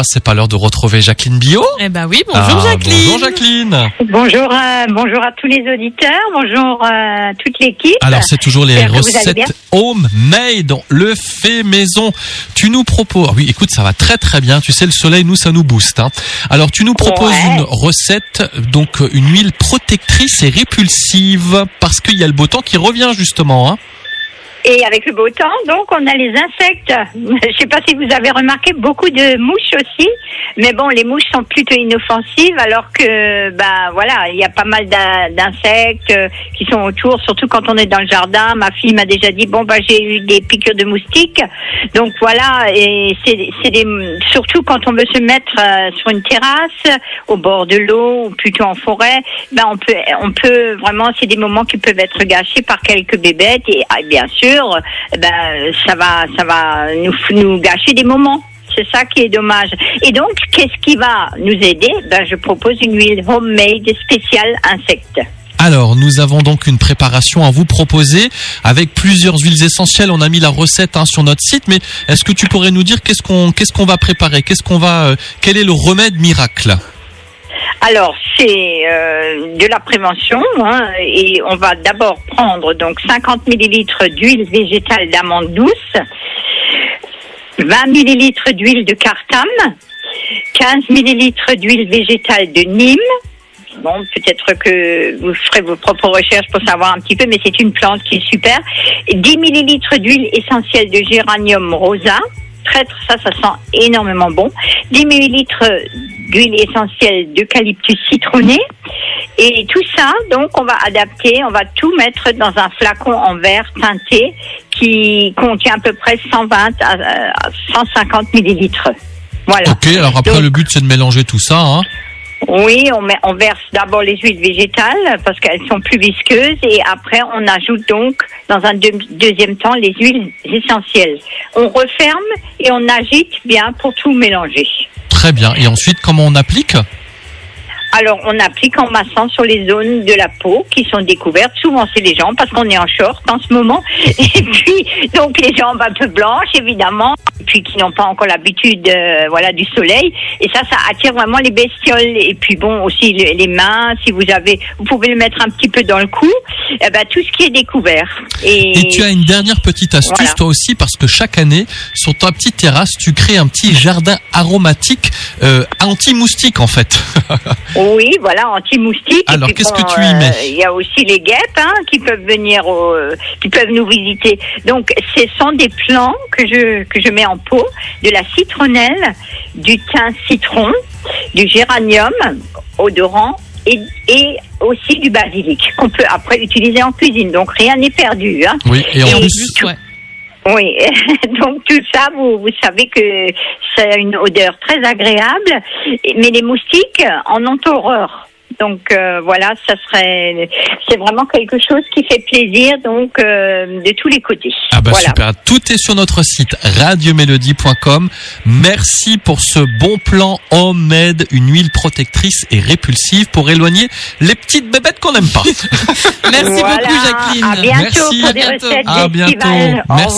Ah, C'est pas l'heure de retrouver Jacqueline Bio Eh ben oui, bonjour Ah, Jacqueline. Bonjour Jacqueline. Bonjour, euh, bonjour à tous les auditeurs, bonjour euh, toute l'équipe. Alors c'est toujours les recettes homemade, le fait maison. Tu nous proposes, ah oui, écoute, ça va très très bien. Tu sais, le soleil, nous, ça nous booste. hein. Alors tu nous proposes Ouais. une recette, donc une huile protectrice et répulsive, parce qu'il y a le beau temps qui revient justement. Hein. Et avec le beau temps, donc on a les insectes. Je sais pas si vous avez remarqué beaucoup de mouches aussi, mais bon, les mouches sont plutôt inoffensives, alors que bah voilà, il y a pas mal d'in- d'insectes euh, qui sont autour, surtout quand on est dans le jardin. Ma fille m'a déjà dit bon bah j'ai eu des piqûres de moustiques, donc voilà, et c'est c'est des surtout quand on veut se mettre euh, sur une terrasse, au bord de l'eau ou plutôt en forêt, ben on peut on peut vraiment c'est des moments qui peuvent être gâchés par quelques bébêtes et ah, bien sûr ben ça va ça va nous nous gâcher des moments. C'est ça qui est dommage. Et donc, qu'est-ce qui va nous aider? Ben, je propose une huile homemade spéciale insectes. Alors, nous avons donc une préparation à vous proposer avec plusieurs huiles essentielles. On a mis la recette hein, sur notre site, mais est-ce que tu pourrais nous dire qu'est-ce qu'on qu'est-ce qu'on va préparer? Qu'est-ce qu'on va euh, Quel est le remède miracle? Alors, c'est euh, de la prévention hein, et on va d'abord prendre donc 50 millilitres d'huile végétale d'amande douce, 20 millilitres d'huile de cartame, 15 millilitres d'huile végétale de Nîmes. Bon, peut-être que vous ferez vos propres recherches pour savoir un petit peu, mais c'est une plante qui est super. Et 10 millilitres d'huile essentielle de géranium rosa. Traître, ça, ça sent énormément bon. 10 millilitres d'huile essentielle d'eucalyptus citronné. Et tout ça, donc, on va adapter, on va tout mettre dans un flacon en verre teinté qui contient à peu près 120 à, à 150 millilitres. Voilà. Ok, alors après Donc- le but c'est de mélanger tout ça. Hein. Oui, on, met, on verse d'abord les huiles végétales parce qu'elles sont plus visqueuses et après on ajoute donc dans un deux- deuxième temps les huiles essentielles. On referme et on agite bien pour tout mélanger. Très bien. Et ensuite, comment on applique Alors on applique en massant sur les zones de la peau qui sont découvertes. Souvent c'est les jambes parce qu'on est en short en ce moment. Et puis donc les jambes un peu blanches évidemment, et puis qui n'ont pas encore l'habitude euh, voilà du soleil. Et ça ça attire vraiment les bestioles. Et puis bon aussi le- les mains si vous avez, vous pouvez le mettre un petit peu dans le cou. Eh ben tout ce qui est découvert. Et, Et tu as une dernière petite astuce Voilà. toi aussi parce que chaque année sur ta petite terrasse tu crées un petit jardin aromatique euh, anti-moustique en fait. Oui, voilà, anti-moustique. Alors, qu'est-ce bon, que tu y mets euh, Il y a aussi les guêpes hein, qui peuvent venir, au- euh, qui peuvent nous visiter. Donc, ce sont des plants que je que je mets en pot, de la citronnelle, du thym citron, du géranium odorant et, et aussi du basilic qu'on peut après utiliser en cuisine. Donc, rien n'est perdu. Hein. oui. Et en Et- plus, ouais. Oui, donc tout ça, vous, vous savez que c'est une odeur très agréable, mais les moustiques en ont horreur. Donc euh, voilà, ça serait, c'est vraiment quelque chose qui fait plaisir, donc euh, de tous les côtés. Ah bah voilà. super, tout est sur notre site radiomélodie.com. Merci pour ce bon plan homemade, une huile protectrice et répulsive pour éloigner les petites bébêtes qu'on n'aime pas. Merci Voilà, beaucoup Jacqueline. À bientôt Merci, pour des recettes À bientôt. Merci. revoir.